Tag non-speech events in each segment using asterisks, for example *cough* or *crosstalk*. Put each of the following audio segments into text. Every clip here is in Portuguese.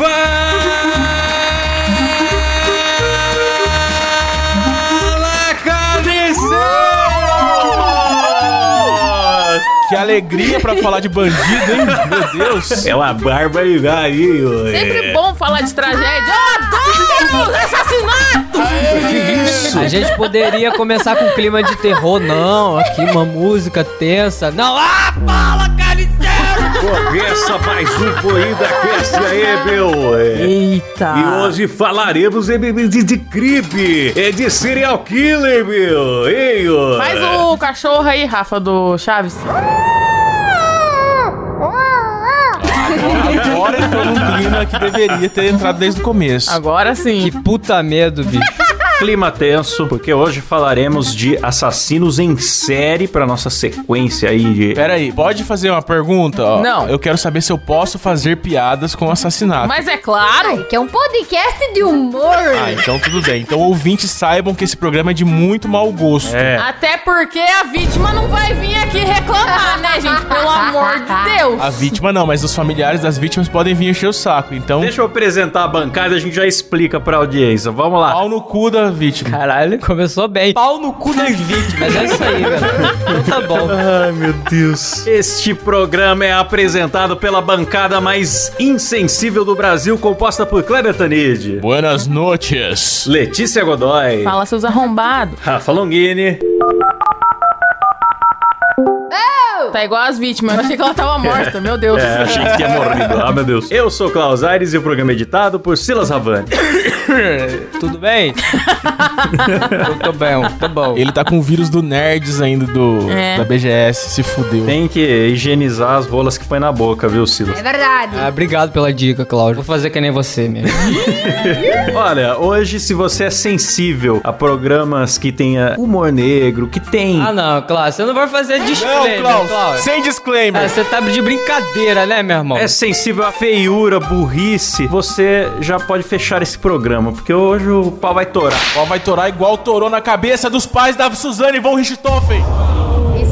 Fala, carniceiros! Que alegria pra falar de bandido, hein? Meu Deus. É uma barbaridade, hein? Sempre bom falar de tragédia. Eu adoro assassinato! A gente poderia começar com clima de terror, não. Aqui uma música tensa. Não, ah, fala, carniceiro! Começa mais um Corrida Cast aí, meu. É. Eita! E hoje falaremos de, de, de crime, é de serial killer, meu. Ei, ó. Faz o cachorro aí, Rafa, do Chaves. Agora entrou num clima que deveria ter entrado desde o começo. Agora sim. Que puta medo, bicho. Clima tenso, porque hoje falaremos de assassinos em série pra nossa sequência aí de... Pera aí, pode fazer uma pergunta? Ó, Não. Eu quero saber se eu posso fazer piadas com assassinato. Mas é claro. Ai, que é um podcast de humor. Ah, então tudo bem. Então ouvintes saibam que esse programa é de muito mau gosto. É. Até porque a vítima não vai vir aqui reclamar, né, gente? Pelo amor de Deus. A vítima não, mas os familiares das vítimas podem vir encher o saco. Então, Deixa eu apresentar a bancada, a gente já explica pra audiência. Vamos lá. pau no cu da vítima. Caralho, começou bem. Pau no cu das vítimas. É isso aí, velho. Então tá bom. Ai, meu Deus. Este programa é apresentado pela bancada mais insensível do Brasil, composta por Kleber Tanid, Buenas noches. Letícia Godoy, Fala, seus arrombados. Rafa Longini, Tá igual as vítimas. Eu achei que ela tava morta, meu Deus. É, achei que tinha morrido. Ah, meu Deus. Eu sou Klaus Aires e o programa é editado por Silas Ravani. *laughs* Tudo bem? *laughs* Tô bem, tô bom. Ele tá com o vírus do Nerds ainda do, É. da BGS, se fudeu. Tem que higienizar as rolas que põe na boca, viu, Silas? É verdade. Ah, obrigado pela dica, Cláudio. Vou fazer que nem você mesmo. *laughs* Olha, hoje, se você é sensível a programas que tenha humor negro, que tem. Ah, não, Cláudio, você não vai fazer Não, disclaimer, Klaus, Cláudio. sem disclaimer. Ah, você tá de brincadeira, né, meu irmão? É sensível a feiura, burrice, você já pode fechar esse programa, porque hoje o pau vai torar. Ó, vai torar igual torou na cabeça dos pais da Suzane von Richthofen.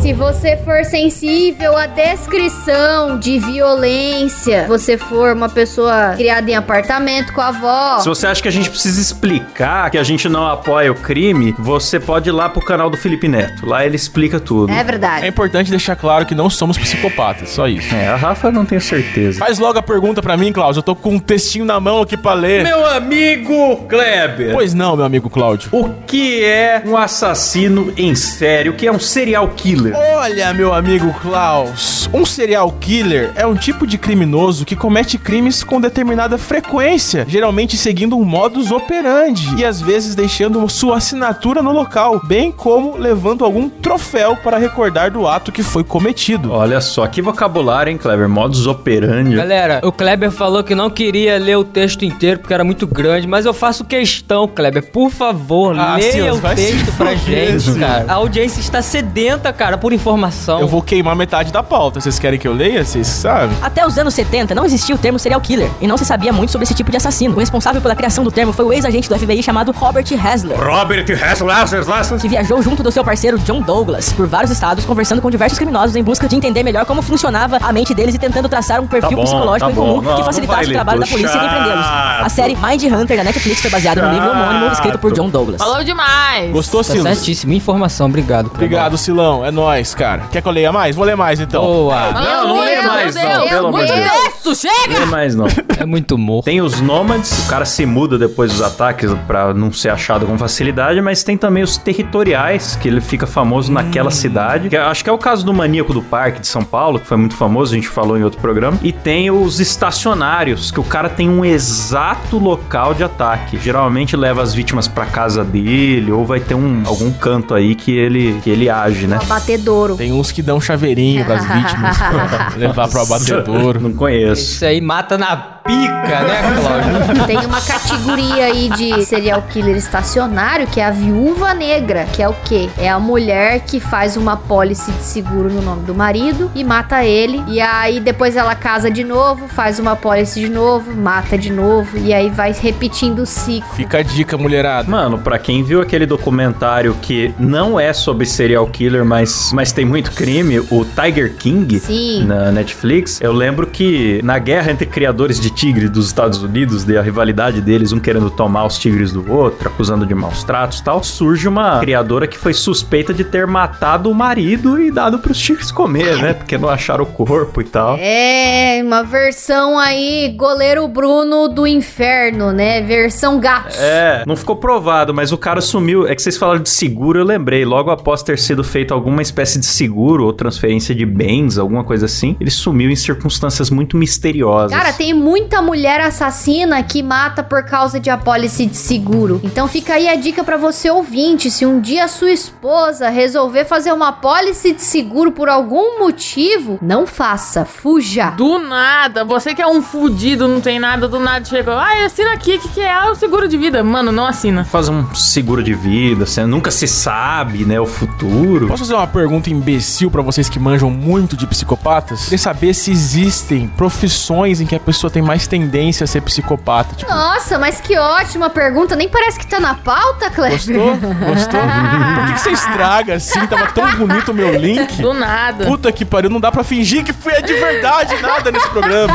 Se você for sensível à descrição de violência, você for uma pessoa criada em apartamento com a avó, Se você acha que a gente precisa explicar que a gente não apoia o crime, você pode ir lá pro canal do Felipe Neto. Lá ele explica tudo. é É verdade. importante deixar claro que não somos psicopatas, só isso. É, a Rafa eu não tenho certeza. Faz logo a pergunta pra mim, Klaus. Eu tô com um textinho na mão aqui pra ler. Meu amigo Kleber, Pois não, meu amigo Cláudio. o que é um assassino em série? O que é um serial killer? Olha, meu amigo Klaus, um serial killer é um tipo de criminoso que comete crimes com determinada frequência, geralmente seguindo um modus operandi e às vezes deixando sua assinatura no local, bem como levando algum troféu para recordar do ato que foi cometido. Olha só, que vocabulário, hein, Kleber? Modus operandi. Galera, o Kleber falou que não queria ler o texto inteiro porque era muito grande, mas eu faço questão, Kleber. Por favor, Ah, leia Silas, o texto pra gente, cara. A audiência está sedenta, cara, por informação. Eu vou queimar metade da pauta. Vocês querem que eu leia? Vocês sabem? Até os anos 70 não existia o termo serial killer e não se sabia muito sobre esse tipo de assassino. O responsável pela criação do termo foi o ex-agente do FBI chamado Robert Hasler. Robert Hasler, Que viajou junto do seu parceiro John Douglas por vários estados, conversando com diversos criminosos em busca de entender melhor como funcionava a mente deles e tentando traçar um perfil Tá bom, psicológico tá em comum Não, que facilitasse o trabalho da polícia em empreendê-los. A chato. série Mind Hunter da Netflix foi baseada no livro homônimo escrito por John Douglas. Falou demais. Gostou, Tá Silas? certíssimo. Informação, obrigado. Obrigado, Silão. É nóis, cara. Quer que eu leia mais? Vou ler mais então. Boa. Não, não lê mais, Deus, não, pelo amor de Deus. texto, chega! Não mais não. É muito humor. Tem os nômades, o cara se muda depois dos ataques pra não ser achado com facilidade, mas tem também os territoriais, que ele fica famoso naquela cidade. Que acho que é o caso do maníaco do parque de São Paulo, que foi muito famoso, a gente falou em outro programa. E tem os estacionários, que o cara tem um exato local de ataque. Geralmente leva as vítimas pra casa dele, ou vai ter um, algum canto aí que ele, que ele age, né? Abatedouro. Tem uns que dão chaveirinho pras *laughs* vítimas. *laughs* levar pro abatedouro. Não conheço. Isso aí mata na pica, né, *laughs* Cláudio? Tem uma categoria aí de serial killer estacionário que é a viúva negra, que é o quê? É a mulher que faz uma pólice de seguro no nome do marido e mata ele. E aí depois ela casa de novo, faz uma pólice de novo, mata de novo. E aí vai repetindo o ciclo. Fica a dica, mulherada. Mano, pra quem viu aquele documentário que não é sobre serial killer, mas, mas tem muito crime, o Tiger King Sim. na Netflix, eu lembro que na guerra entre criadores de tigre dos Estados Unidos, de a rivalidade deles, um querendo tomar os tigres do outro, acusando de maus tratos e tal, surge uma criadora que foi suspeita de ter matado o marido e dado pros tigres comer, né? Porque não acharam o corpo e tal. É, uma versão aí, goleiro Bruno do inferno, né? Versão gato. É, não ficou provado, mas o cara sumiu. É que vocês falaram de seguro, eu lembrei. Logo após ter sido feito alguma espécie de seguro ou transferência de bens, alguma coisa assim, ele sumiu em circunstâncias muito misteriosas. Cara, tem muita mulher assassina que mata por causa de apólice de seguro. Então fica aí a dica pra você ouvinte, se um dia sua esposa resolver fazer uma apólice de seguro por algum motivo, não faça, fuja. Do nada, você que é um fudido, não tem nada, do nada chegou. Ah, assina aqui, o que, que é? Ah, o seguro de vida. Mano, não assina. Faz um seguro de vida, você nunca se sabe, né, o futuro. Posso fazer uma pergunta imbecil pra vocês que manjam muito de psicopatas? Queria saber se existem profissões em que a pessoa tem mais tendência a ser psicopata. Tipo, Nossa, mas que ótima pergunta. Nem parece que tá na pauta, Cleber. gostou? Gostou? Por que, que você estraga assim? Tava tão bonito o meu link. Do nada. Puta que pariu, não dá pra fingir que foi de verdade nada nesse programa.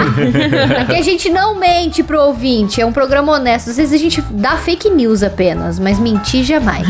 Aqui a gente não mente pro ouvinte, é um programa honesto. Às vezes a gente dá fake news apenas, mas mentir jamais.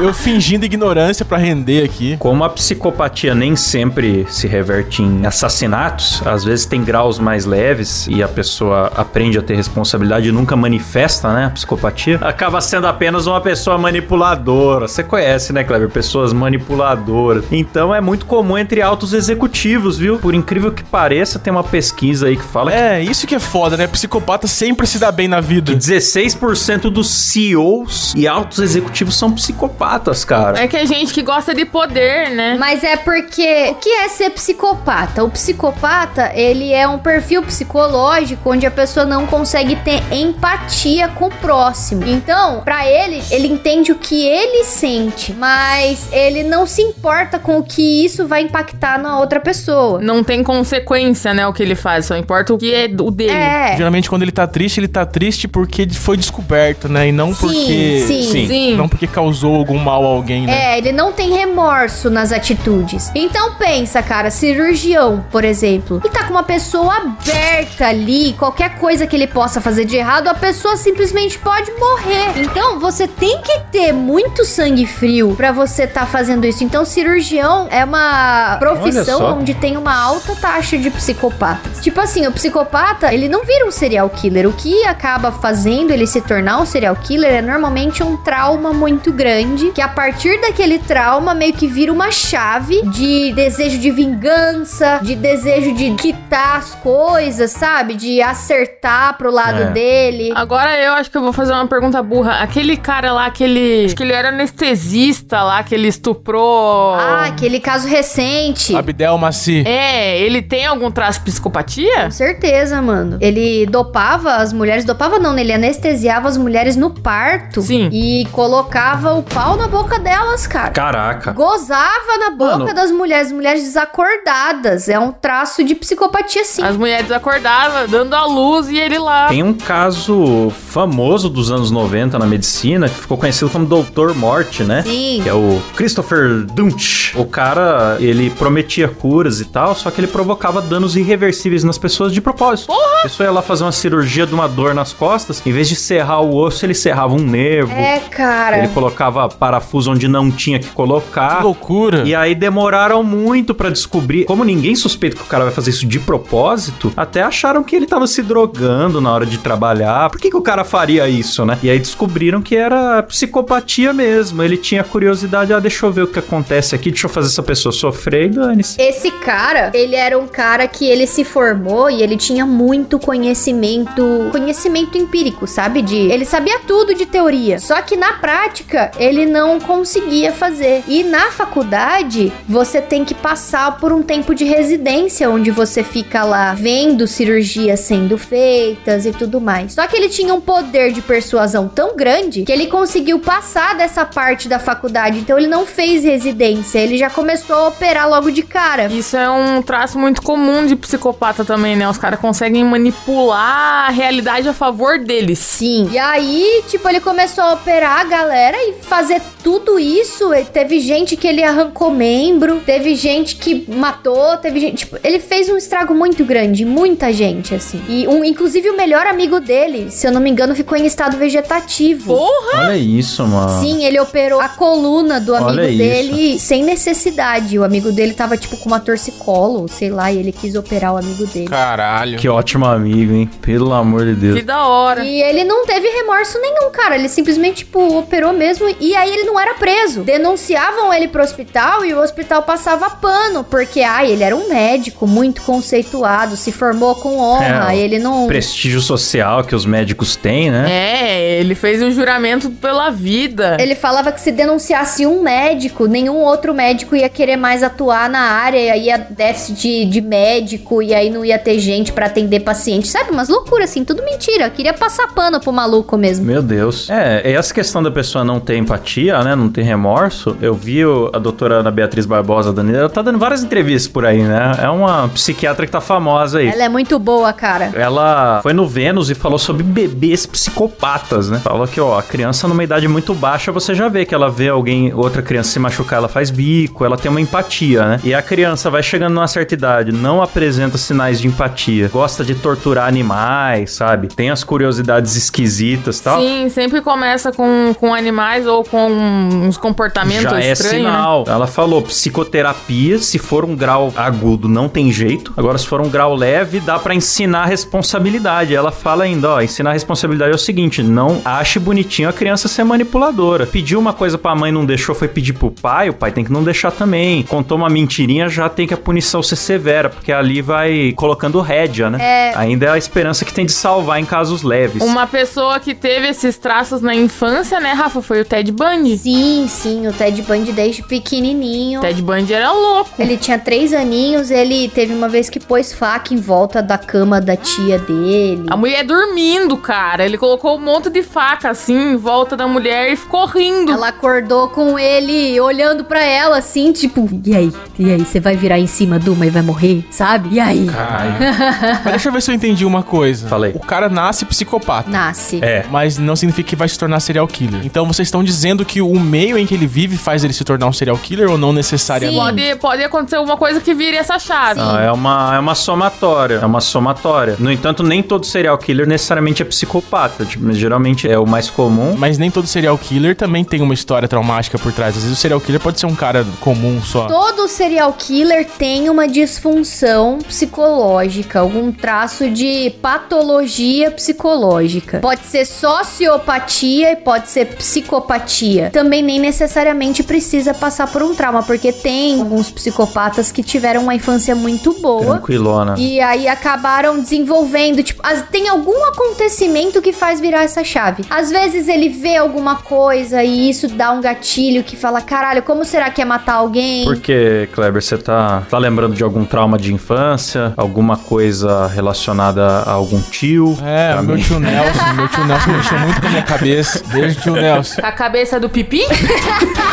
Eu fingindo ignorância pra render aqui. Como a psicopatia nem sempre se reverte em assassinatos, às vezes tem graus mais leves e a pessoa aprende a ter responsabilidade e nunca manifesta, né, a psicopatia, acaba sendo apenas uma pessoa manipuladora. Você conhece, né, Kleber? Pessoas manipuladoras. Então é muito comum entre altos executivos, viu? Por incrível que pareça, tem uma pesquisa aí que fala que É, isso que é foda, né? Psicopata sempre se dá bem na vida. 16% dos CEOs e altos executivos são psicopatas, cara. É que é gente que gosta de poder, né? Mas é porque o que é ser psicopata? O psicopata, ele é um perfil psicológico onde a pessoa não consegue ter empatia com o próximo. Então, pra ele, ele entende o que ele sente, mas ele não se importa com o que isso vai impactar na outra pessoa. Não tem consequência, né, o que ele faz. Só importa o que é o dele. É. Geralmente quando ele tá triste, ele tá triste porque foi descoberto, né? E não Sim, porque. sim. Sim. Sim. Não porque causou algum mal a alguém, né? É, ele não tem remorso nas atitudes. Então pensa, cara, cirurgião, por exemplo, e tá com uma pessoa aberta ali, qualquer coisa que ele possa fazer de errado, a pessoa simplesmente pode morrer. Então você tem que ter muito sangue frio pra você tá fazendo isso. Então cirurgião é uma profissão onde tem uma alta taxa de psicopatas. Tipo assim, o psicopata, ele não vira um serial killer. O que acaba fazendo ele se tornar um serial killer é normalmente um trauma muito grande, que a partir daquele trauma meio que vira uma chave de desejo de vingança, de desejo de quitar as coisas, sabe? De acertar pro lado É. dele. Agora eu acho que eu vou fazer uma pergunta burra. Aquele cara lá, aquele. Acho que ele era anestesista lá, que ele estuprou. Ah, aquele caso recente. Abdel Maci. É, ele tem algum traço de psicopatia? Com certeza, mano. Ele dopava as mulheres, dopava não, né? ele anestesiava as mulheres no parto. Sim. E colocava o pau na boca delas, cara. Caraca. Gozava na boca Mano. das mulheres, mulheres desacordadas. É um traço de psicopatia, sim. As mulheres acordavam, dando a luz e ele lá. Tem um caso famoso dos anos 90 na medicina que ficou conhecido como Doutor Morte, né? Sim. Que é o Christopher Dunch. O cara, ele prometia curas e tal, só que ele provocava danos irreversíveis nas pessoas de propósito. A pessoa ia lá fazer uma cirurgia de uma dor nas costas, em vez de serrar o osso, ele serrava um nervo. É, cara. Ele colocava parafuso onde não tinha que colocar. Que loucura. E aí demoraram muito pra descobrir. Como ninguém suspeita que o cara vai fazer isso de propósito, até acharam que ele tava se drogando na hora de trabalhar. Por que, que o cara faria isso, né? E aí descobriram que era psicopatia mesmo. Ele tinha curiosidade, ah, deixa eu ver o que acontece aqui, deixa eu fazer essa pessoa sofrer e dane-se. Esse cara, ele era um cara que ele se formou e ele tinha muito conhecimento, conhecimento empírico, sabe? De, ele sabia tudo de teoria. Só que na prática, ele não conseguia fazer. E na faculdade, você tem que passar por um tempo de residência onde você fica lá vendo cirurgias sendo feitas e tudo mais. Só que ele tinha um poder de persuasão tão grande que ele conseguiu passar dessa parte da faculdade. Então ele não fez residência, ele já começou a operar logo de cara. Isso é um traço muito comum de psicopata também, né? Os caras conseguem manipular a realidade a favor deles. Sim. E aí, tipo, ele começou a operar a galera e fazer tudo isso. E Teve gente que ele arrancou membro, teve gente que matou, teve gente. Tipo, ele fez um estrago muito grande, muita gente, assim. Assim. E um, inclusive o melhor amigo dele, se eu não me engano, ficou em estado vegetativo. Porra! Olha isso, mano. Sim, ele operou a coluna do amigo Olha isso. dele sem necessidade. O amigo dele tava tipo com uma torcicolo, sei lá, e ele quis operar o amigo dele. Caralho. Que ótimo amigo, hein? Pelo amor de Deus. Que da hora. E ele não teve remorso nenhum, cara. Ele simplesmente, tipo, operou mesmo. E aí ele não era preso. Denunciavam ele pro hospital e o hospital passava pano. Porque, ai, ele era um médico muito conceituado, se formou com honra. É, e ele não. Prestígio social que os médicos têm, né? É, ele fez um juramento pela vida. Ele falava que se denunciasse um médico, nenhum outro médico ia querer mais atuar na área, e aí ia déficit de, de médico, e aí não ia ter gente pra atender paciente. Sabe? Umas loucuras assim, tudo mentira. Queria passar pano pro maluco mesmo. Meu Deus. É, e essa questão da pessoa não ter empatia, né? Não ter remorso. Eu vi o- a doutora Ana Beatriz Barbosa dando. Ela tá dando várias entrevistas por aí, né? É uma psiquiatra que tá famosa aí. Ela é muito boa, cara. Ela foi no Vênus e falou sobre bebês psicopatas, né? Falou que, ó, a criança numa idade muito baixa, você já vê que ela vê alguém, outra criança se machucar, ela faz bico, ela tem uma empatia, né? E a criança vai chegando numa certa idade, não apresenta sinais de empatia, gosta de torturar animais, sabe? Tem as curiosidades esquisitas e tal. Sim, sempre começa com, com animais ou com uns comportamentos Já é estranhos, né? sinal. Ela falou, psicoterapia, se for um grau agudo, não tem jeito. Agora, se for um grau leve, dá pra ensinar responsabilidade. Ela fala ainda, ó, ensinar responsabilidade é o seguinte, não ache bonitinho a criança ser manipuladora. Pediu uma coisa pra mãe, não deixou, foi pedir pro pai, o pai tem que não deixar também. Contou uma mentirinha, já tem que a punição ser severa, porque ali vai colocando rédea, né? É. Ainda é a esperança que tem de salvar em casos leves. Uma pessoa que teve esses traços na infância, né, Rafa, foi o Ted Bundy. Sim, sim, o Ted Bundy desde pequenininho. O Ted Bundy era louco. Ele tinha três aninhos, ele teve uma vez que pôs faca em volta da cama da tia dele. A mulher dormindo, cara. Ele colocou um monte de faca assim em volta da mulher e ficou rindo. Ela acordou com ele olhando pra ela assim, tipo, e aí? E aí, você vai virar em cima de uma e vai morrer, sabe? E aí? *laughs* Mas deixa eu ver se eu entendi uma coisa. Falei. O cara nasce psicopata. Nasce. É. Mas não significa que vai se tornar serial killer. Então vocês estão dizendo que o meio em que ele vive faz ele se tornar um serial killer ou não necessariamente? Pode, pode acontecer alguma coisa que vire essa chave. Não, é uma, é uma somatória. É uma somatória. No entanto, nem todo serial killer necessariamente é psicopata. Tipo, geralmente é o mais comum. Mas nem todo serial killer também tem uma história traumática por trás. Às vezes o serial killer pode ser um cara comum só. Todo serial killer tem uma disfunção psicológica, algum traço de patologia psicológica. Pode ser sociopatia e pode ser psicopatia. Também nem necessariamente precisa passar por um trauma, porque tem alguns psicopatas que tiveram uma infância muito boa. Tranquilona. E aí acabaram desenvolvendo, tipo, as- tem algum acontecimento que faz virar essa chave. Às vezes ele vê alguma coisa e isso dá um gatilho que fala, caralho, como será que é matar alguém? Por que, Kleber, você tá, tá lembrando de algum trauma de infância? Alguma coisa relacionada a algum tio? É, meu mim- tio Nelson, meu tio Nelson mexeu muito com a minha cabeça. Beijo, tio Nelson. A cabeça do pipi?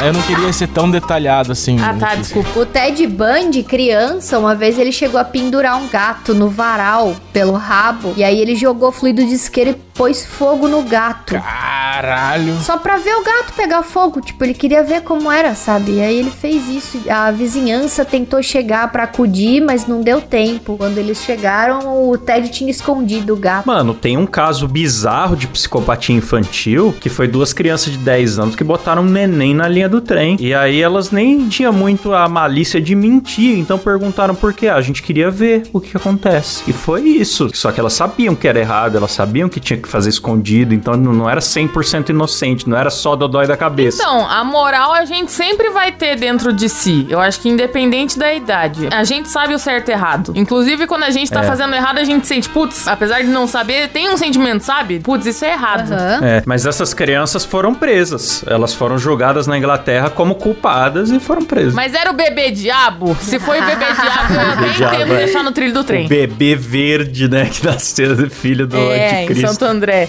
Eu não queria ser tão detalhado assim. ah, tá, desculpa. O Ted Bundy, criança, uma vez ele chegou a pendurar um gato no varal pelo rabo. E aí ele jogou fluido de isqueiro e pôs fogo no gato. Caralho. Só pra ver o gato pegar fogo. Tipo, ele queria ver como era, sabe? E aí ele fez isso. A vizinhança tentou chegar pra acudir, mas não deu tempo. Quando eles chegaram, o Ted tinha escondido o gato. Mano, tem um caso bizarro de psicopatia infantil que foi duas crianças de 10 anos que botaram um neném na linha do trem. E aí elas nem tinham muito a malícia de mentir, então perguntaram por quê. Ah, a gente queria ver o que, que acontece. E foi isso. Só que elas sabiam que era errado, elas sabiam que tinha que fazer escondido, então não não era 100% inocente, não era só dodói da cabeça. Então, a moral a gente sempre vai ter dentro de si. Eu acho que independente da idade. A gente sabe o certo e errado. Inclusive, quando a gente tá É. fazendo errado, a gente sente, putz, apesar de não saber, tem um sentimento, sabe? Putz, isso é errado. Aham. É, mas essas crianças foram presas. Elas foram julgadas na Inglaterra como culpadas e foram presas. Mas era o bebê diabo? Se foi o bebê diabo, eu *laughs* até diabo, entendo é. deixar no trilho do trem. O bebê verde, né? Que nasceu filho do É, em anticristo. Santo André.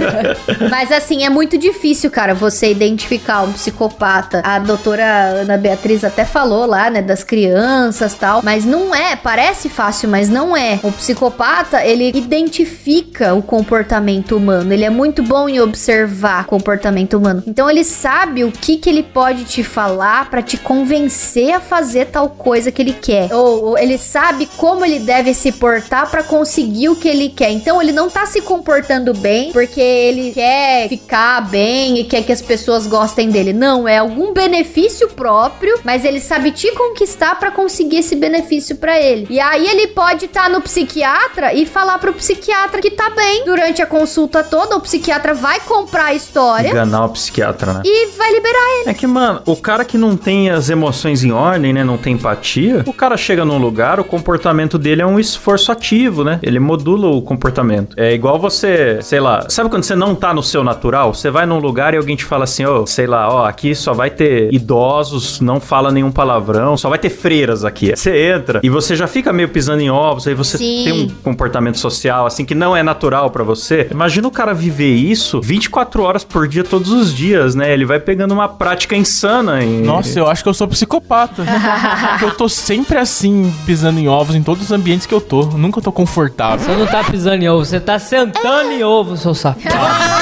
*laughs* Mas assim, é muito difícil, cara, você identificar um psicopata. A doutora Ana Beatriz até falou lá, né, das crianças tal. Mas não é, parece fácil, mas não é. O psicopata, ele identifica o comportamento humano. Ele é muito bom em observar o comportamento humano. Então ele sabe o que que ele pode te falar pra te convencer a fazer tal coisa que ele quer. Ou, ou ele sabe como ele deve se portar pra conseguir o que ele quer. Então ele não tá se comportando bem porque ele quer ficar bem e quer que as pessoas gostem dele. Não, é algum benefício próprio, mas ele sabe te conquistar pra conseguir esse benefício pra ele. E aí ele pode estar no psiquiatra e falar pro psiquiatra que tá bem durante a consulta toda. O psiquiatra vai comprar a história Enganar o psiquiatra, né? e vai liberar ele. É que, mano, o cara que não tem as emoções em ordem, né? Não tem empatia, o cara chega num lugar, o comportamento dele é um esforço ativo, né? Ele modula o comportamento. É igual você, sei lá, sabe quando você não tá no seu natural? Você vai num lugar e alguém te fala assim, ó, sei lá, ó, aqui só vai ter idosos, não fala nenhum palavrão, só vai ter freiras aqui. Você entra e você já fica meio pisando em ovos, aí você Sim. tem um comportamento social, assim, que não é natural pra você. Imagina o cara viver isso 24 horas por dia, todos os dias, né? Ele vai pegando uma prática insana em... Nossa, eu acho que eu sou psicopata. *laughs* Eu tô sempre assim, pisando em ovos em todos os ambientes que eu tô. Nunca tô confortável. Você não tá pisando em ovo, você tá sentando em ovo, seu safado. *laughs*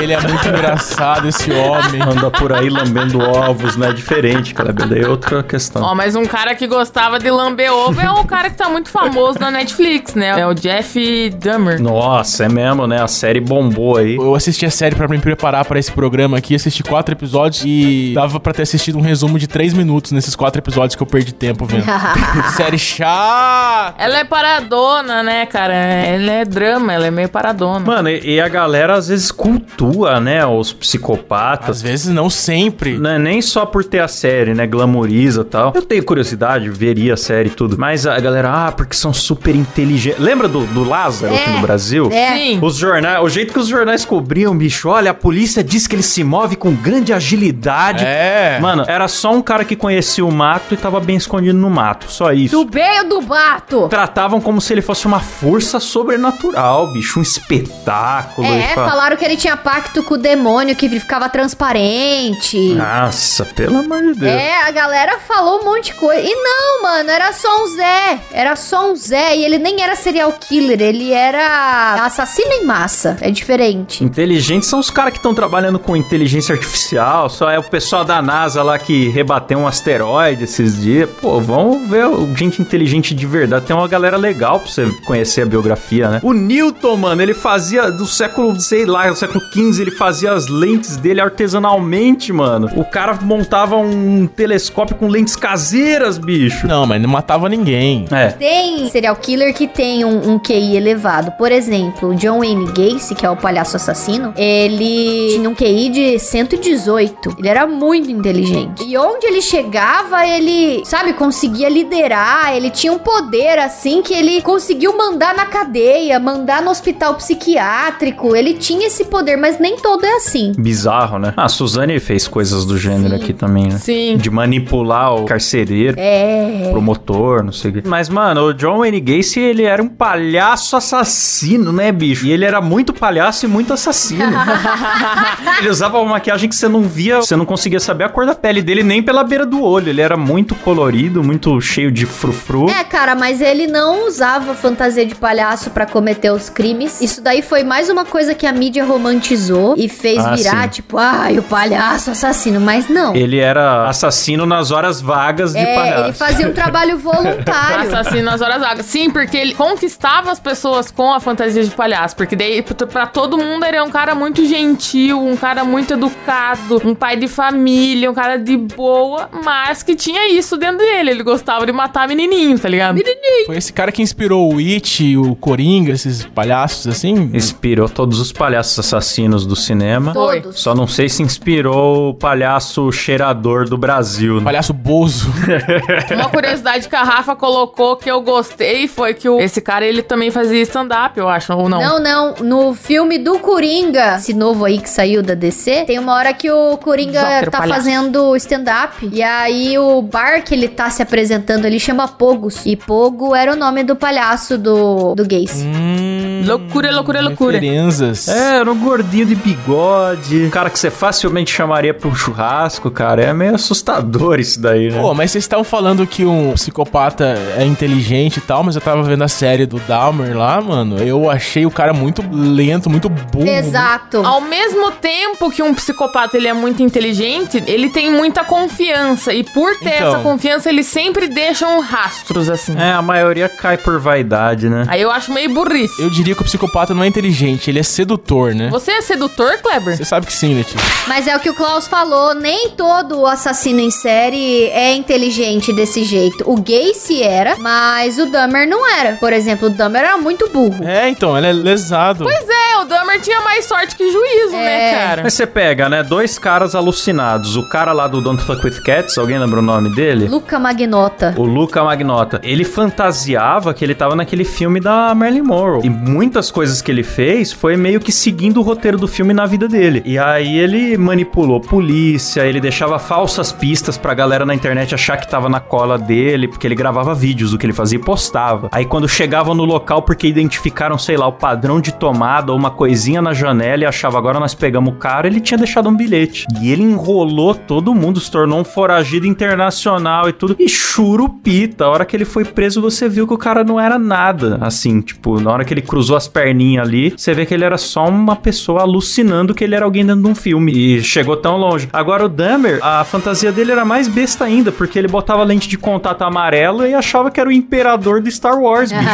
Ele é muito engraçado, esse homem. Anda por aí lambendo ovos, né? Diferente, Kleber. Daí é outra questão. Ó, mas um cara que gostava de lamber ovo é um cara que tá muito famoso na Netflix, né? É o Jeff Dahmer. Nossa, é mesmo, né? A série bombou aí. Eu assisti a série pra me preparar pra esse programa aqui, assisti quatro episódios e dava pra ter assistido um resumo de três minutos nesses quatro episódios que eu perdi tempo vendo. *laughs* série chata. Ela é paradona, né, cara? Ela é drama, ela é meio paradona. Mano, e, e a galera às vezes cultua, né? Os psicopatas. Às vezes não sempre. Não é nem só por ter a série, né? Glamoriza e tal. Eu tenho curiosidade, veria a série e tudo. Mas a galera, ah, porque são super inteligentes. Lembra do, do Lázaro aqui É. no Brasil? É. Sim. Os jornais, o jeito que os jornais cobriam, bicho, olha, a polícia diz que ele se move com grande agilidade. É. Mano, era só um cara que conhecia o mato e tava bem escondido no mato. Só isso. Do meio do bato. Tratavam como se ele fosse uma força sobrenatural, bicho. Um espetáculo. É, fa- falaram que ele tinha pacto com o demônio, que ele ficava transparente. Nossa, pelo amor de Deus. É, a galera falou um monte de coisa. E não, mano, era só um Zé. Era só um Zé. E ele nem era serial killer, ele era assassino em massa. É diferente. Inteligentes são os caras que estão trabalhando com inteligência artificial. Só é o pessoal da NASA lá que rebateu um asteroide esses dias. Pô, vamos ver o- gente inteligente de verdade. Tem uma galera legal pra você conhecer a biografia, né? O Newton, mano, ele fazia do século, sei lá, do século XV, ele fazia as lentes dele artesanalmente, mano. O cara montava um telescópio com lentes caseiras, bicho. Não, mas não matava ninguém. É. Tem serial killer que tem um, um QI elevado. Por exemplo, o John Wayne Gacy, que é o palhaço assassino, ele tinha um QI de 118. Ele era muito inteligente. E onde ele chegava, ele, sabe, conseguia liderar. Ele tinha um poder assim que ele conseguiu mandar na cadeia, mandar no hospital psiquiátrico. Ele tinha esse poder, mas nem todo é assim. Bizarro, né? Ah, a Suzane fez coisas do gênero Sim. aqui também, né? Sim. De manipular o carcereiro. É. promotor, não sei o quê. Mas, mano, o John Wayne Gacy, ele era um palhaço assassino, né, bicho? E ele era muito palhaço e muito assassino. *laughs* ele usava uma maquiagem que você não via, você não conseguia saber a cor da pele dele nem pela beira do olho. Ele era muito colorido, muito cheio de frufru. É, cara, mas ele não usava fantasia de palhaço pra cometer os crimes. Isso daí foi mais uma coisa que a mídia romantizou e fez Ah, virar, sim. tipo, ai, o palhaço assassino. Mas não. Ele era assassino nas horas vagas de é, palhaço. ele fazia um trabalho *laughs* voluntário. Assassino nas horas vagas. Sim, porque ele conquistava as pessoas com a fantasia de palhaço. Porque daí, pra- todo mundo, ele é um cara muito gentil, um cara muito educado, um pai de família, um cara de boa, mas que tinha isso dentro dele. Ele gostava de matar menininho, tá ligado? Foi esse cara que inspirou o It, o Coringa, esses palhaços assim. Inspirou todos os palhaços assassinos do cinema. Todos. Só não sei se inspirou o palhaço cheirador do Brasil. né? Palhaço Bozo. *laughs* Uma curiosidade que a Rafa colocou que eu gostei foi que o- esse cara, ele também fazia stand-up, eu acho, ou não? Não, não. No filme do Coringa, esse novo aí que saiu da DC, tem uma hora que o Coringa Joker, tá palhaço. fazendo stand-up. E aí o bar que ele tá se apresentando, ele chama Pogos. E Pogo era o nome do palhaço do, do Gacy. hum, Loucura, loucura, loucura. Referências. É, era um gordinho de bigode, cara que você facilmente chamaria pra um churrasco, cara. É meio assustador isso daí, né? Pô, mas vocês estavam falando que um psicopata é inteligente e tal, mas eu tava vendo a série do Dahmer lá, mano. Eu achei o cara muito lento, muito burro. Exato. Ao mesmo tempo que um psicopata ele é muito inteligente, ele tem muita confiança. E por ter Então. essa confiança, eles sempre deixam rastros, assim. É, a maioria cai por vaidade, né? Aí eu acho meio burrice. Eu diria que o psicopata não é inteligente, ele é sedutor, né? Você é sedutor, Kleber? Você sabe que sim, Letícia. Mas é o que o Klaus falou, nem todo assassino em série é inteligente desse jeito. O Gacy era, mas o Dahmer não era. Por exemplo, o Dahmer era muito burro. É, então, ele é lesado. Pois é, o Dahmer tinha mais sorte que juízo, né, É. cara? Mas você pega, né? Dois caras alucinados. O cara lá do Don't Fuck With Cats, alguém lembra o nome dele? Luca Magnota. O Luca Magnota. Ele fantasiava que ele tava naquele filme da Marilyn Monroe. E muitas coisas que ele fez foi meio que seguindo o roteiro do filme na vida dele. E aí ele manipulou polícia, ele deixava falsas pistas pra galera na internet achar que tava na cola dele, porque ele gravava vídeos do que ele fazia e postava. Aí quando chegavam no local porque identificaram, sei lá, o padrão de tomada ou uma coisinha na janela e achava agora nós pegamos o cara, ele tinha deixado um bilhete. E ele enrolou todo mundo, se tornou um foragido internacional e tudo. E churupita, a hora que ele foi preso, você viu que o cara não era nada. Assim, tipo, na hora que ele cruzou as perninhas ali, você vê que ele era só uma pessoa alucinando que ele era alguém dentro de um filme. E chegou tão longe. Agora o Dahmer, a fantasia dele era mais besta ainda, porque ele botava lente de contato amarela e achava que era o imperador do Star Wars, bicho.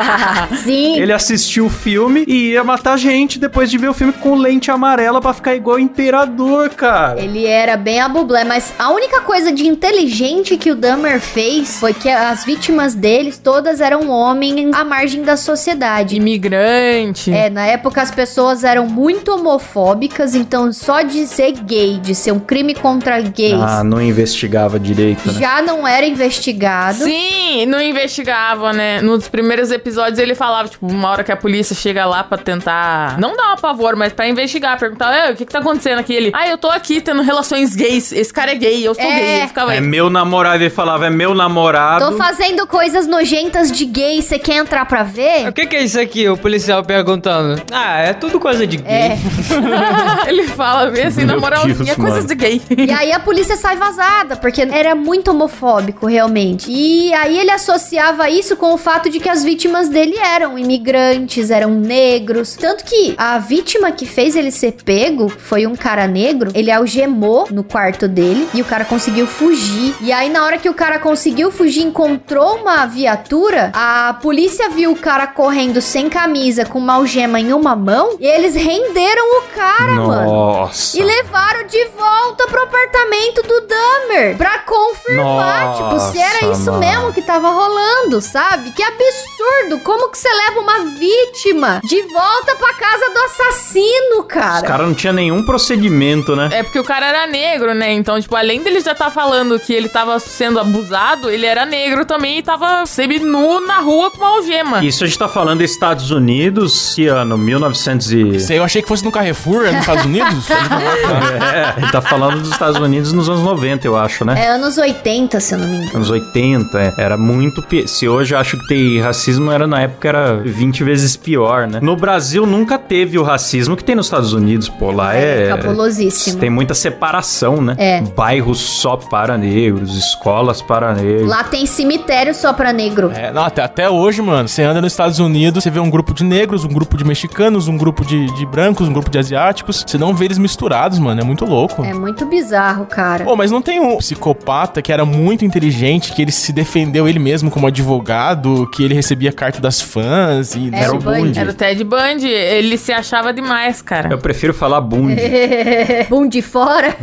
*laughs* Sim. Ele assistiu o filme e ia matar gente depois de ver o filme com lente amarela pra ficar igual o Imperador, cara. Ele era bem a bublé, mas a única coisa de inteligente que o Dahmer fez foi que as vítimas deles todas eram homens à margem da sociedade. Imigrante. É, na época as pessoas eram muito homofóbicas, então só de ser gay, de ser um crime contra gays, Ah, não investigava direito, né? já não era investigado. Sim, não investigava, né? Nos primeiros episódios ele falava, tipo, uma hora que a polícia chega lá pra tentar. Não dar um pavor, mas pra investigar, perguntar, "É, o que que tá acontecendo aqui? Ele, ah, eu tô aqui tendo relações gays. Esse cara é gay, eu sou É. gay. Ele ficava É aí. meu namorado, ele falava, é meu namorado. Tô fazendo coisas nojentas de gay, você quer entrar pra ver? O que, que é isso aqui? O policial perguntando. Ah, é tudo coisa de gay. É. *laughs* ele fala bem assim, na Meu moral, Deus, é coisas de gay. E aí a polícia sai vazada, porque era muito homofóbico, realmente. E aí ele associava isso com o fato de que as vítimas dele eram imigrantes, eram negros. Tanto que a vítima que fez ele ser pego foi um cara negro. Ele algemou no quarto dele e o cara conseguiu fugir. E aí, na hora que o cara conseguiu fugir, encontrou uma viatura, a polícia viu o cara correndo sem camisa, com uma algema em uma mão, e eles renderam o cara, mano. Nossa. E levaram de volta pro apartamento do Dahmer pra confirmar, Nossa, tipo, se era isso mano. mesmo que tava rolando, sabe? Que absurdo! Como que você leva uma vítima de volta pra casa do assassino, Os cara? caras não tinha nenhum procedimento, né? É porque o cara era negro, né? Então, tipo, além dele já estar falando que ele tava sendo abusado, ele era negro também e tava semi-nu na rua com uma algema. Isso a gente tá falando dos Estados Unidos, que ano? 1900 e... Isso aí eu achei que fosse no Carrefour, é nos Estados Unidos. *laughs* É, ele tá falando dos Estados Unidos nos anos 90, eu acho, né? É anos 80, se eu não me engano. Anos 80, é. Era muito. pi- Se hoje eu acho que tem racismo, era na época era 20 vezes pior, né? No Brasil nunca teve o racismo que tem nos Estados Unidos, pô. Lá é. cabulosíssimo. Tem muita separação, né? É. Bairros só para negros, escolas para negros. Lá tem cemitério só pra negro. É, não, até, até hoje, mano, você anda nos Estados Unidos, você vê um grupo de negros, um grupo de mexicanos, um grupo de, de brancos, um grupo de asiáticos. Você não vê eles misturados, mano. É muito louco. É muito bizarro, cara. Pô, mas não tem um psicopata que era muito inteligente, que ele se defendeu ele mesmo como advogado, que ele recebia carta das fãs e... Era o o Bundy. Bundy. Era o Ted Bundy, ele se achava demais, cara. Eu prefiro falar Bundy. *laughs* Bum de fora.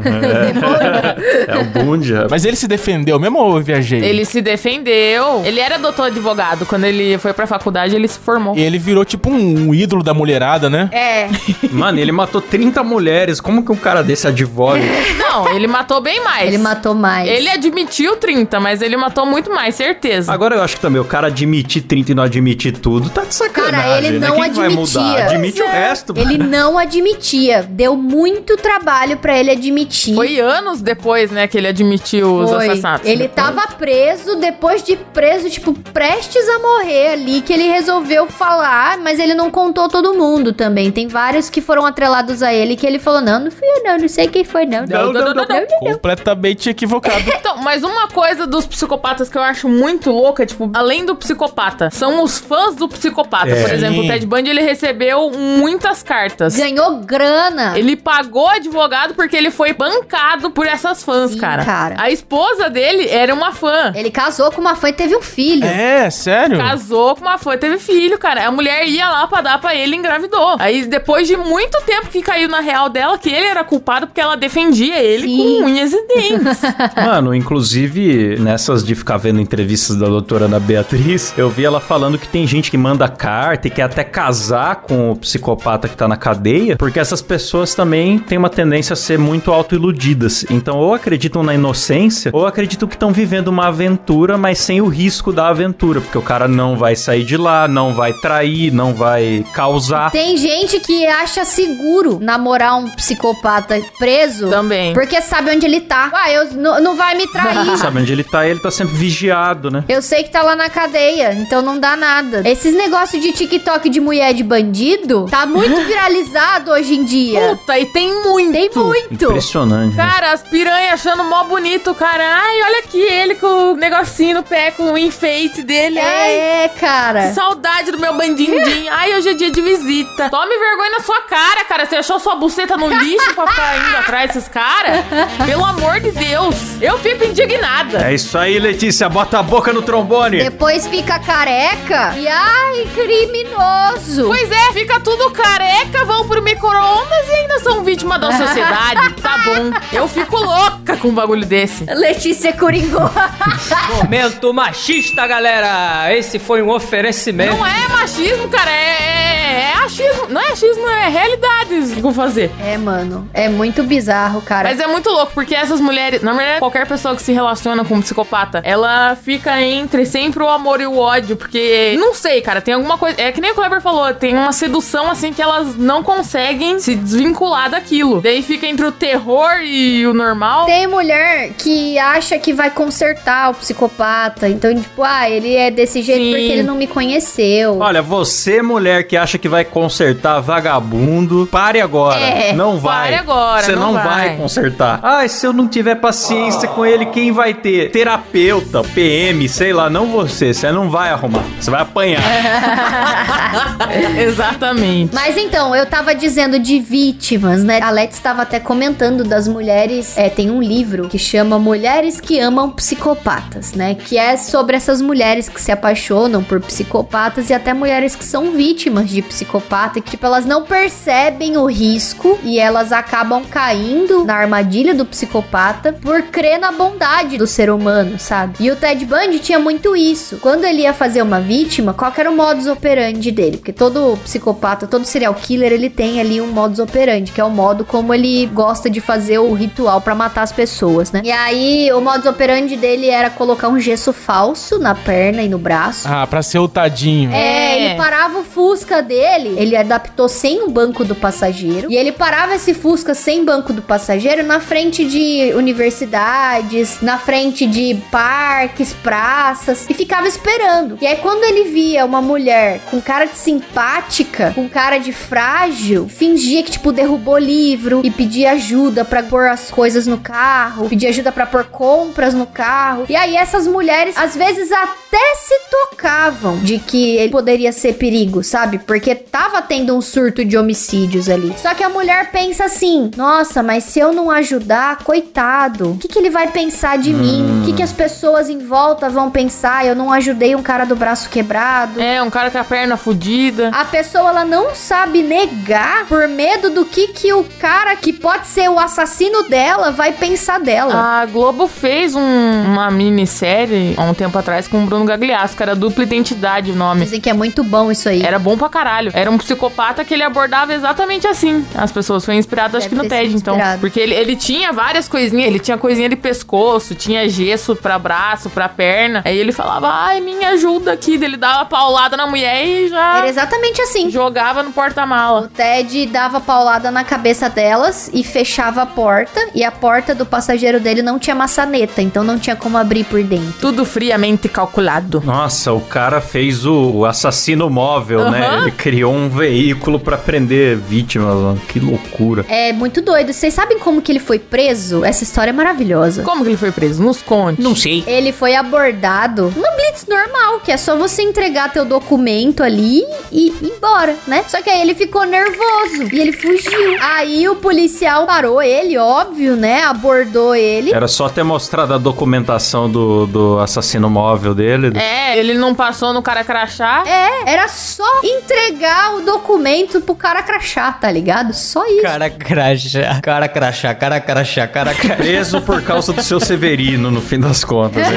é o Bundy. rapaz. Mas ele se defendeu mesmo ou eu viajei? Ele se defendeu. Ele era doutor advogado. Quando ele foi pra faculdade, ele se formou. Ele virou tipo um ídolo da mulherada, né? é. *laughs* Mano, ele matou 30 mulheres. Como que um cara desse advoga? *laughs* Não, ele matou bem mais. Ele matou mais. Ele admitiu 30, mas ele matou muito mais, certeza. Agora eu acho que também o cara admitir 30 e não admitir tudo, tá de sacanagem, Cara, ele né? não Quem vai admitia. mudar? Admite o é. resto. Ele não admitia. Deu muito trabalho pra ele admitir. Foi anos depois, né, que ele admitiu os Foi. assassinatos. Ele tava preso, depois de preso, tipo, prestes a morrer ali, que ele resolveu falar, mas ele não contou todo mundo também. Tem vários que foram atrelados a ele que ele falou: não, não fui eu, não, não sei quem foi, não. Não, não, não, não. Completamente equivocado. *laughs* Então, mas uma coisa dos psicopatas que eu acho muito louca, tipo, além do psicopata, são os fãs do psicopata. É. Por exemplo, o. Ted Bundy, ele recebeu muitas cartas. Ganhou grana. Ele pagou advogado porque ele foi bancado por essas fãs, Sim, cara. cara. A esposa dele era uma fã. Ele casou com uma fã e teve um filho. É, sério? Casou com uma fã, teve filho, cara. A mulher ia lá pra dar pra ele e engravidou. Aí, depois de muito tempo que caiu na real dela, que ele era culpado porque ela defendia ele Sim. com unhas e dentes. *laughs* Mano, inclusive, nessas de ficar vendo entrevistas da doutora Ana Beatriz, eu vi ela falando que tem gente que manda carta e quer até casar com o psicopata que tá na cadeia, porque essas pessoas também têm uma tendência a ser muito autoiludidas. Então, ou acreditam na inocência, ou acreditam que estão vivendo uma aventura, mas sem o risco da aventura, porque o cara não vai sair de lá, não vai trair, não vai causar. Tem gente que acha seguro namorar um psicopata preso. Também. Porque sabe onde ele tá. Ah, eu não, não vai me trair. *laughs* Sabe onde ele tá? Ele tá sempre vigiado, né? Eu sei que tá lá na cadeia, então não dá nada. Esses negócios de TikTok de mulher de bandido tá muito *laughs* viralizado hoje em dia. Puta, e tem muito. Tem muito. Impressionante. né? Cara, as piranhas achando mó bonito, cara. Ai, olha aqui ele com o negocinho no pé, com o enfeite dele. Ai, É, cara. que saudade do meu bandindim. *laughs* Ai, hoje é dia de visita. Tome vergonha na sua cara, cara. Você achou sua buceta no lixo pra ficar indo *laughs* atrás desses caras? Pelo amor de Deus. Eu fico indignada. É isso aí, Letícia. Bota a boca no trombone. Depois fica careca e ai, criminoso. Pois é, fica tudo careca, vão pro micro-ondas e ainda são vítimas da sociedade. *laughs* Tá bom. Eu fico louca com um bagulho desse. Letícia Coringou. *laughs* Momento machista, galera! Esse foi um oferecimento. Não é machismo, cara. É, é, é achismo. Não é achismo, é realidades que vou fazer. é, mano. É muito bizarro, cara. Mas é muito louco, porque essas mulheres, na verdade, qualquer pessoa que se relaciona com um psicopata, ela fica entre sempre o amor e o ódio, porque, não sei, cara, tem alguma coisa, é que nem o Kleber falou, tem uma sedução, assim, que elas não conseguem se desvincular daquilo. Daí fica entre o terror e o normal. Tem mulher que acha que vai consertar o psicopata. Então, tipo, ah, ele é desse jeito Sim. porque ele não me conheceu. Olha, você, mulher que acha que vai consertar vagabundo, pare agora. É, não vai. pare agora, Você não, não vai. vai. consertar. Ai, se eu não tiver paciência com ele, quem vai ter? Terapeuta, PM, sei lá, não você. Você não vai arrumar. Você vai apanhar. *laughs* Exatamente. Mas então, eu tava dizendo de vítimas, né? A Let's estava até comentando das mulheres. É, tem um livro que chama Mulheres que Amam Psicopatas, né? Que é sobre essas mulheres que se apaixonam por psicopatas e até mulheres que são vítimas de psicopata. E que, tipo, elas não percebem o risco e elas acabam caindo na armadilha do psicopata por crer na bondade do ser humano, sabe? E o Ted Bundy tinha muito isso. Quando ele ia fazer uma vítima, qual que era o modus operandi dele? Porque todo psicopata, todo serial killer, ele tem ali um modus operandi, que é o modo como ele gosta de fazer o ritual pra matar as pessoas, né? E aí, o modus operandi dele era colocar um gesso falso na perna e no braço. Ah, pra ser o tadinho. É, É. ele parava o Fusca dele, ele adaptou sem o banco do passageiro. E ele parava esse Fusca sem banco do passageiro na frente de universidades, na frente de parques, praças, e ficava esperando. E aí, quando ele via uma mulher com cara de simpática, com cara de frágil, fingia que, tipo, derrubou livro e pedia ajuda pra pôr as coisas no carro, pedia ajuda pra pôr compras no carro. E aí, essas mulheres, às vezes, até se tocavam de que ele poderia ser perigo, sabe? Porque tava tendo um surto de homicídios ali. Só que a mulher pensa assim: nossa, mas se eu não ajudar, coitado, o que, que ele vai pensar de mim? O que, que as pessoas em volta vão pensar? Eu não ajudei um cara do braço quebrado. É, um cara com a perna fudida. A pessoa ela não sabe negar por medo do que que o cara que pode ser o assassino dela vai pensar dela. A Globo fez um- uma minissérie há um tempo atrás com o Bruno Gagliasso, que era dupla identidade o nome. Dizem que é muito bom isso aí. Era bom pra caralho. Era um psicopata que ele abordava exatamente assim as pessoas. Foi inspirado, acho que no TED, então. Porque ele, ele tinha várias coisinhas. Ele tinha coisinha de pescoço, tinha gesso pra braço, pra perna. Aí ele falava, ai, me ajuda aqui. Ele dava paulada na mulher e já Era exatamente assim. jogava no O porta-mala. Ted dava paulada na cabeça delas e fechava a porta. E a porta do passageiro dele não tinha maçaneta, então não tinha como abrir por dentro. Tudo friamente calculado. Nossa, o cara fez o, o assassino móvel, né? Aham. Ele criou um veículo pra prender vítimas, mano. Que loucura. É muito doido. Vocês sabem como que ele foi preso? Essa história é maravilhosa. Como que ele foi preso? Nos conte. Não sei. Ele foi abordado numa blitz normal, que é só você entregar teu documento ali e ir embora, né? Só que aí ele ficou nervoso e ele fugiu. Aí o policial parou ele, óbvio, né? Abordou ele. Era só ter mostrado a documentação do, do assassino móvel dele. É, ele não passou no cara crachá. É, era só entregar o documento pro cara crachá, tá ligado? Só isso. Cara crachá, cara crachá, cara crachá, cara crachá. Preso por causa do seu Severino, no fim das contas. *laughs*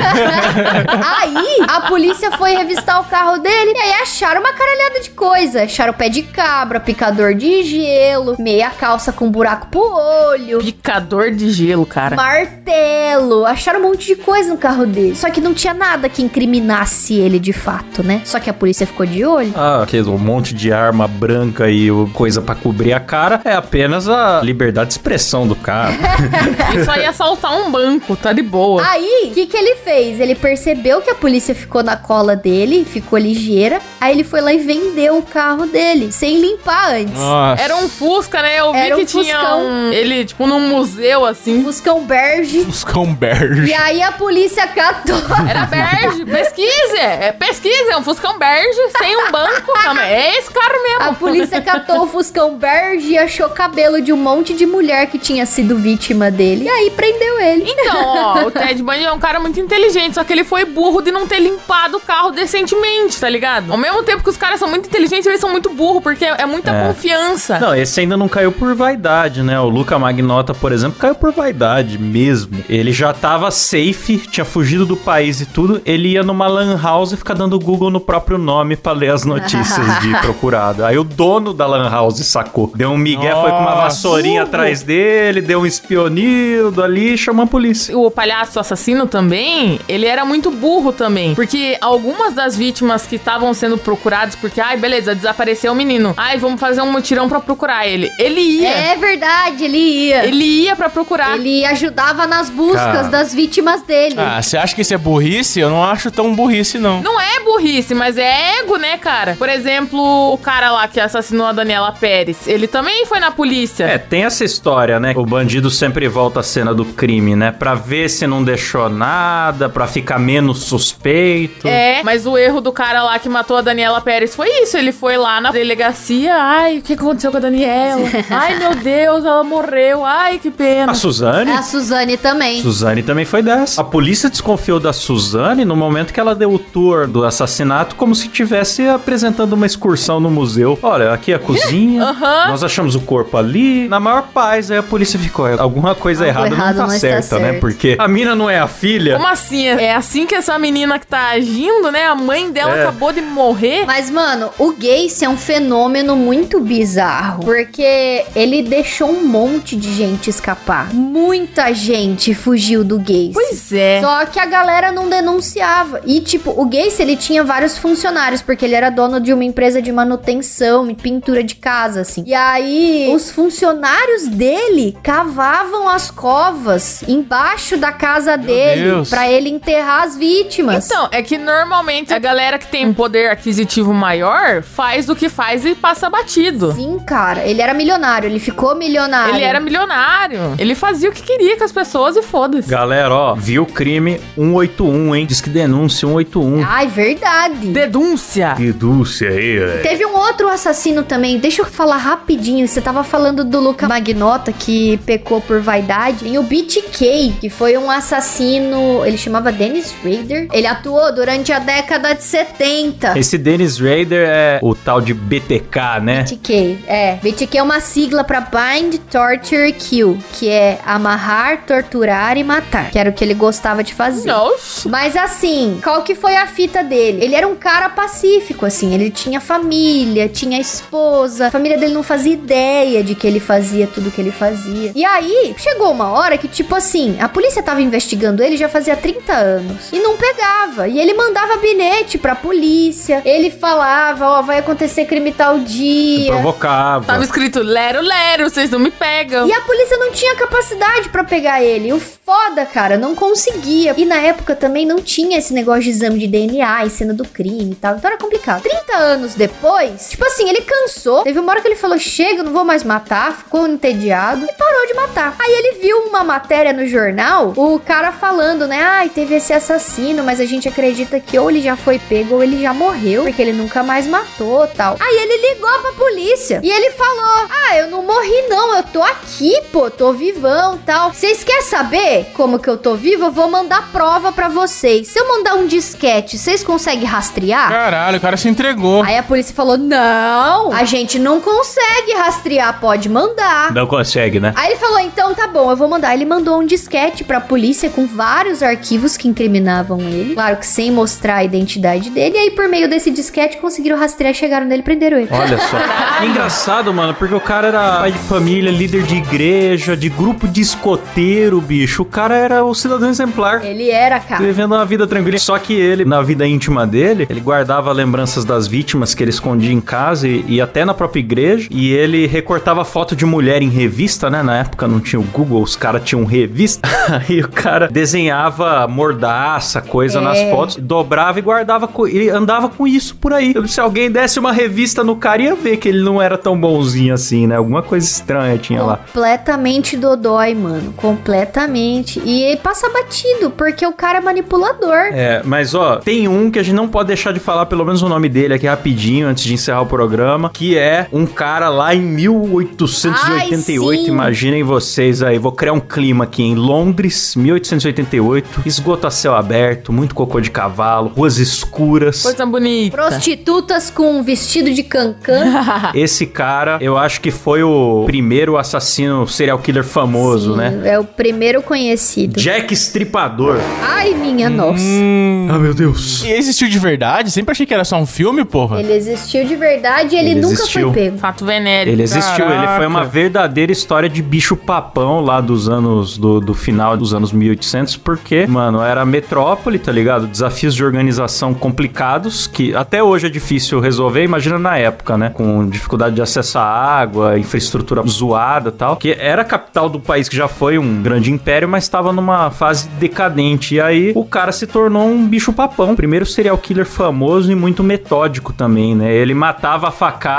Aí a polícia foi revistar o carro dele e aí acharam uma caralhada de coisa. Acharam pé de cabra, picador de gelo, meia calça com buraco pro olho. Picador de gelo, cara. Martelo, acharam um monte de coisa no carro dele. Só que não tinha nada que incriminasse ele de fato, né? Só que a polícia ficou de olho. Ah, aquele um monte de arma branca e o- coisa pra cobrir a cara é apenas a liberdade de expressão do cara. *laughs* Ele só ia assaltar um banco, tá de boa. Aí, o que, que ele fez? Ele percebeu que a polícia ficou na cola dele, ficou ligeira. Aí ele foi lá e vendeu o carro dele, sem limpar antes. Nossa. Era um Fusca, né? Eu vi Era um que tinha Fuscão. um. Ele, tipo, num museu assim. Fuscão Berge. Buscão Berge. E aí a polícia catou. Era Berge, pesquise! É pesquise, é um Fuscão Berge sem um banco. também. É esse carro mesmo. A polícia catou o Fuscão Berge e achou cabelo de um monte de mulher que tinha sido vítima dele. E aí prendeu ele. Então, ó, *laughs* o Ted Bundy é um cara muito inteligente, só que ele foi burro de não ter limpado o carro decentemente, tá ligado? Ao mesmo tempo que os caras são muito inteligentes, eles são muito burros, porque é muita É. confiança. Não, esse ainda não caiu por vaidade, né? O Luca Magnota, por exemplo, caiu por vaidade mesmo. Ele já tava safe, tinha fugido do país e tudo. Ele ia numa lan house e ficar dando Google no próprio nome pra ler as notícias de *laughs* procurado. Aí o dono da lan house sacou. Deu um migué, foi com uma Nossa. vassourinha atrás dele, deu um espionildo ali e chamou a polícia. O palhaço assassino também, ele era muito burro também. Porque algumas das vítimas que estavam sendo procuradas, porque, ai, beleza, desapareceu o menino. Ai, vamos fazer um mutirão pra procurar ele. Ele ia. É verdade, ele ia. Ele ia pra procurar. Ele ajudava nas buscas Cara. das vítimas dele. Ah, você acha que isso é burrice? Eu não acho tão burrice, não. Não é burrice, mas é ego, né, cara? Por exemplo, o cara lá que assassinou a Daniela Pérez, ele também foi na polícia. É, tem essa história, né? O bandido sempre volta à cena do crime, né? Pra ver se não deixou nada, pra ficar menos suspeito. É, mas o erro do cara lá que matou a Daniela Pérez foi isso. Ele foi lá na delegacia. Ai, o que aconteceu com a Daniela? *laughs* Ai, meu Deus, ela morreu. Ai, que pena. A Suzane? A Suzane também. Suzane também foi dessa. A polícia desconfiou da Suzane no momento que ela deu o tour do assassinato, como se estivesse apresentando uma excursão no museu. Olha, aqui é a cozinha, *laughs* Aham. nós achamos o corpo ali. Na maior paz, aí a polícia ficou. Alguma coisa Algo errada errado não tá certa, né? Porque a mina não é a filha. Como assim? É assim que essa menina que tá agindo, né? A mãe dela É. acabou de morrer. Mas, mano, o Gacy é um fenômeno muito bizarro. Porque ele deixou um monte de gente escapar. Muita gente fugiu do Gacy. Pois é. Só que a galera não denunciava. E, tipo, o Gacy, ele tinha vários funcionários, porque ele era dono de uma empresa de manutenção e pintura de casa, assim. E aí, os funcionários dele cavavam as covas embaixo da casa dele Deus. pra ele enterrar as vítimas. Então, é que normalmente a galera que tem um poder aquisitivo maior faz o que faz e passa batido. Sim, cara. Ele era milionário, ele ficou milionário. Ele era milionário. Ele fazia o que queria com as pessoas e foda-se. Galera, ó, viu crime 181, hein? Diz que denúncia 181. Ai, verdade. Denúncia. Dulce aí, velho. Teve um outro assassino também. Deixa eu falar rapidinho. Você tava falando do Luca Magnota que pecou por vaidade. Tem o BTK, que foi um assassino. Ele chamava Dennis Rader. Ele atuou durante a década de 70. Esse Dennis Rader é o tal de BTK, né? BTK, é. BTK é uma sigla pra Bind, Torture Kill, que é amarrar, torturar e matar, que era o que ele gostava de fazer. Nossa. Mas assim, qual que foi a fita dele? Ele era um cara pacífico, assim. Ele tinha família, tinha esposa. A família dele não fazia ideia de que ele fazia tudo que ele fazia. E aí, chegou uma hora que, tipo assim, a polícia tava investigando ele já fazia 30 anos. E não pegava. E ele mandava bilhete pra polícia. Ele falava, ó, vai acontecer crime tal dia. Provocava. Tava escrito Lero Lero, vocês não me pegam. E a polícia não tinha capacidade pra pegar ele. O foda, cara, não conseguia. E na época também não tinha esse negócio de exame de DNA e cena do crime e tal. Então era complicado. 30 anos depois, tipo assim, ele cansou. Teve uma hora que ele falou: chega, não vou mais matar. Ficou entediado e parou de matar. Aí ele viu uma matéria no jornal, o cara falando, né? Ai, teve esse assassino, mas a gente acredita que ou ele já foi pego ou ele já morreu, porque ele nunca mais matou tal. Aí ele ligou pra polícia e ele falou: Ah, eu não morri, não, eu tô aqui, pô, tô vivão tal. Vocês querem saber como que eu tô vivo? Eu vou mandar prova pra vocês. Se eu mandar um disquete, vocês conseguem rastrear? Caralho, o cara se entregou. Aí a polícia falou: Não, a gente não consegue rastrear, pode mandar. Não consegue, né? Aí ele falou: então tá bom, eu vou mandar. Ele mandou um disquete pra polícia com vários arquivos que incriminavam ele. Claro que sem mostrar a identidade dele. E aí, por meio desse disquete, conseguiram rastrear, chegaram nele e prenderam ele. Olha só. *laughs* Engraçado, mano, porque o cara era pai de família, líder de igreja, de grupo de escoteiro, bicho. O cara era o cidadão exemplar. Ele era, cara. Vivendo uma vida tranquila. Só que ele, na vida íntima dele, ele guardava lembranças das vítimas que ele escondia em casa e, e até na própria igreja. E ele recortava foto de mulher em revista, né? Na época não tinha o Google, os caras tinham revista. Aí *laughs* o cara desenhava mordaça, coisa É. nas fotos, dobrava e guardava. Ele andava com isso por aí. Se alguém desse uma revista no cara, ia ver que ele não era tão bonzinho assim, né? Alguma coisa estranha tinha lá. Completamente dodói, mano. Completamente. E ele passa batido, porque o cara é manipulador. É, mas ó, tem um que a gente não pode deixar de falar, pelo menos o nome dele aqui rapidinho, antes de encerrar o programa, que é um cara lá em 1888, Ai, imaginem vocês aí, vou criar um clima aqui em Londres, 1888, esgoto a céu aberto, muito cocô de cavalo, ruas escuras. Coisa bonita. Prostitutas com um vestido de cancan. *laughs* Esse cara, eu acho que foi o primeiro assassino serial killer famoso, Sim, né? É o primeiro conhecido. Jack Estripador. Ai, minha nossa. Hum. Ah, meu Deus. E existiu de verdade? Sempre achei que era só um filme, porra. Ele existiu de verdade e ele, Ele nunca existiu. foi pego. Fato venéreo. Ele existiu, ele foi uma Caraca. verdadeira história de bicho papão lá dos anos, do, do final dos anos 1800, porque, mano, era metrópole, tá ligado? Desafios de organização complicados, que até hoje é difícil resolver, imagina na época, né? Com dificuldade de acesso à água, infraestrutura zoada e tal, que era a capital do país que já foi um grande império, mas estava numa fase decadente. E aí o cara se tornou um bicho papão. Primeiro serial killer famoso e muito metódico também, né? Ele matava a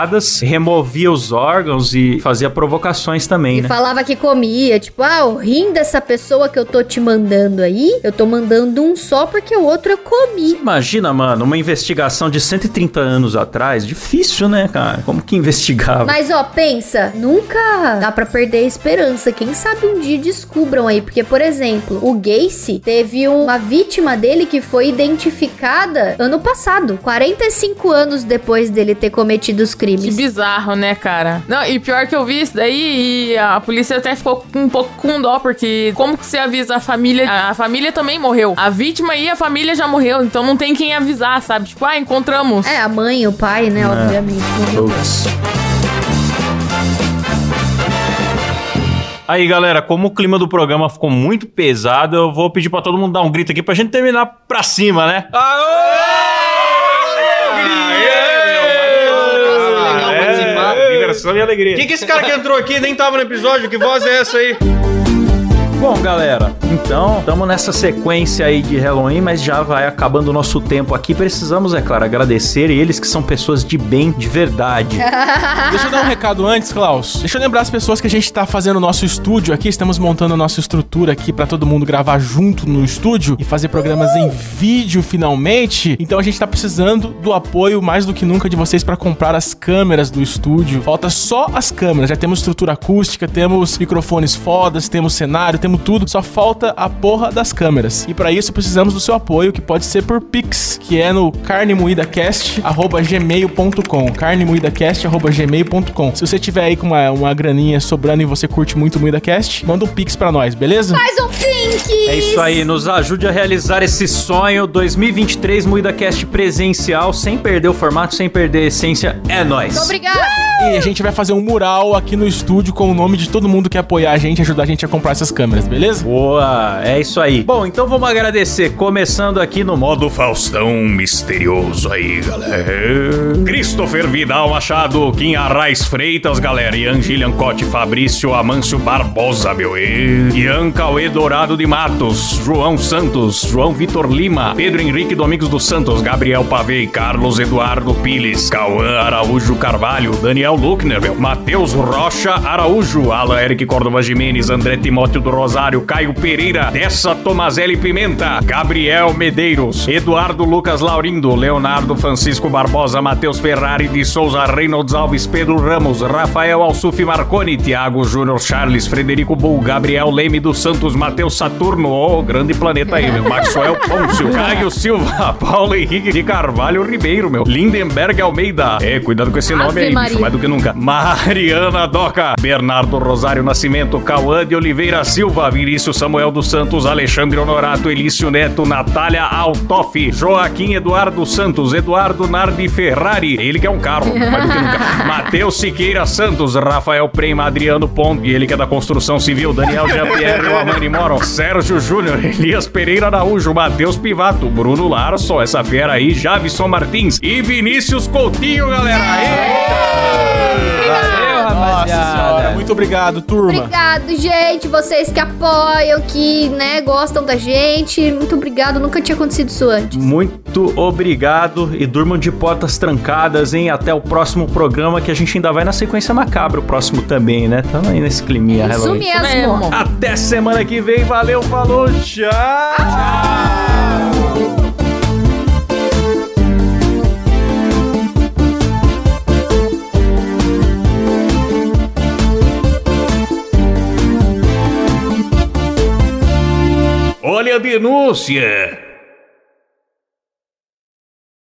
facadas, removia os órgãos e fazia provocações também, E né? falava que comia, tipo, ah, o rim dessa pessoa que eu tô te mandando aí, eu tô mandando um só porque o outro eu comi. Imagina, mano, uma investigação de 130 anos atrás, difícil, né, cara? Como que investigava? Mas ó, pensa, nunca dá pra perder a esperança. Quem sabe um dia descubram aí, porque por exemplo, o Gacy teve uma vítima dele que foi identificada ano passado, 45 anos depois dele ter cometido os Que crimes. bizarro, né, cara? Não, e pior que eu vi isso daí e a polícia até ficou um pouco com dó, porque como que você avisa a família? A, família também morreu. A vítima e a família já morreu, então não tem quem avisar, sabe? Tipo, ah, encontramos. É, a mãe, o pai, né, obviamente. morreu. Putz. Aí, galera, como o clima do programa ficou muito pesado, eu vou pedir pra todo mundo dar um grito aqui pra gente terminar pra cima, né? É, diversão e alegria. Quem que esse cara que entrou aqui nem tava no episódio? Que voz é essa aí? Bom, galera, então estamos nessa sequência aí de Halloween, mas já vai acabando o nosso tempo aqui. Precisamos, é claro, agradecer eles que são pessoas de bem, de verdade. *laughs* Deixa eu dar um recado antes, Klaus. Deixa eu lembrar as pessoas que a gente tá fazendo o nosso estúdio aqui. Estamos montando a nossa estrutura aqui pra todo mundo gravar junto no estúdio e fazer programas em vídeo finalmente. Então a gente tá precisando do apoio mais do que nunca de vocês pra comprar as câmeras do estúdio. Falta só as câmeras. Já temos estrutura acústica, temos microfones fodas, temos cenário, temos tudo, só falta a porra das câmeras. E pra isso precisamos do seu apoio, que pode ser por Pix, que é no carnemoidacast@gmail.com. carnemoidacast@gmail.com. Se você tiver aí com uma, uma graninha sobrando e você curte muito o MoídaCast, manda um Pix pra nós, beleza? Faz um É isso aí, nos ajude a realizar esse sonho 2023 MuidaCast presencial, sem perder o formato, sem perder a essência. É nóis. Muito obrigada! E a gente vai fazer um mural aqui no estúdio com o nome de todo mundo que apoiar a gente, ajudar a gente a comprar essas câmeras, beleza? Boa, é isso aí. Bom, então vamos agradecer, começando aqui no modo Faustão misterioso aí, galera. Christopher Vidal Machado, Kim Arraes Freitas, galera, Ian Gillian Cote Fabrício Amâncio Barbosa, meu e. Ian Cauê Dourado de Matos, João Santos, João Vitor Lima, Pedro Henrique Domingos dos Santos, Gabriel Pavei, Carlos Eduardo Piles, Cauã Araújo Carvalho, Daniel Luckner, Matheus Rocha Araújo, Alan Eric Córdova Jimenez, André Timóteo do Rosário, Caio Pereira, Dessa Tomazelli Pimenta, Gabriel Medeiros, Eduardo Lucas Laurindo, Leonardo Francisco Barbosa, Matheus Ferrari de Souza, Reynolds Alves, Pedro Ramos, Rafael Alsuf Marconi, Thiago Júnior Charles, Frederico Bull, Gabriel Leme dos Santos, Matheus Saturno, ô, grande planeta aí, meu, Maxwell Pôncio, Caio Silva, *laughs* Paulo Henrique de Carvalho Ribeiro, meu, Lindenberg Almeida, é, cuidado com esse nome Ave aí, bicho, mais do que nunca, Mariana Doca, Bernardo Rosário Nascimento, Cauã de Oliveira Silva, Vinícius Samuel dos Santos, Alexandre Honorato, Elício Neto, Natália Altoff, Joaquim Eduardo Santos, Eduardo Nardi Ferrari, ele que é um carro, mais do que nunca, *laughs* Matheus Siqueira Santos, Rafael Prema, Adriano Ponte, ele que é da construção civil, Daniel Jean-Pierre, Amani Moron, Sérgio Júnior, *laughs* Elias Pereira Araújo, Matheus Pivato, Bruno Larson, essa fera aí, Javison Martins e Vinícius Coutinho, galera! Nossa senhora, rapaziada. muito obrigado, turma. Obrigado, gente, vocês que apoiam, que, né, gostam da gente. Muito obrigado, nunca tinha acontecido isso antes. Muito obrigado e durmam de portas trancadas, hein? Até o próximo programa que a gente ainda vai na sequência macabra, o próximo também, né? Tamo aí nesse climinha Isso Halloween. mesmo. Até semana que vem, valeu, falou, tchau! Olha a denúncia!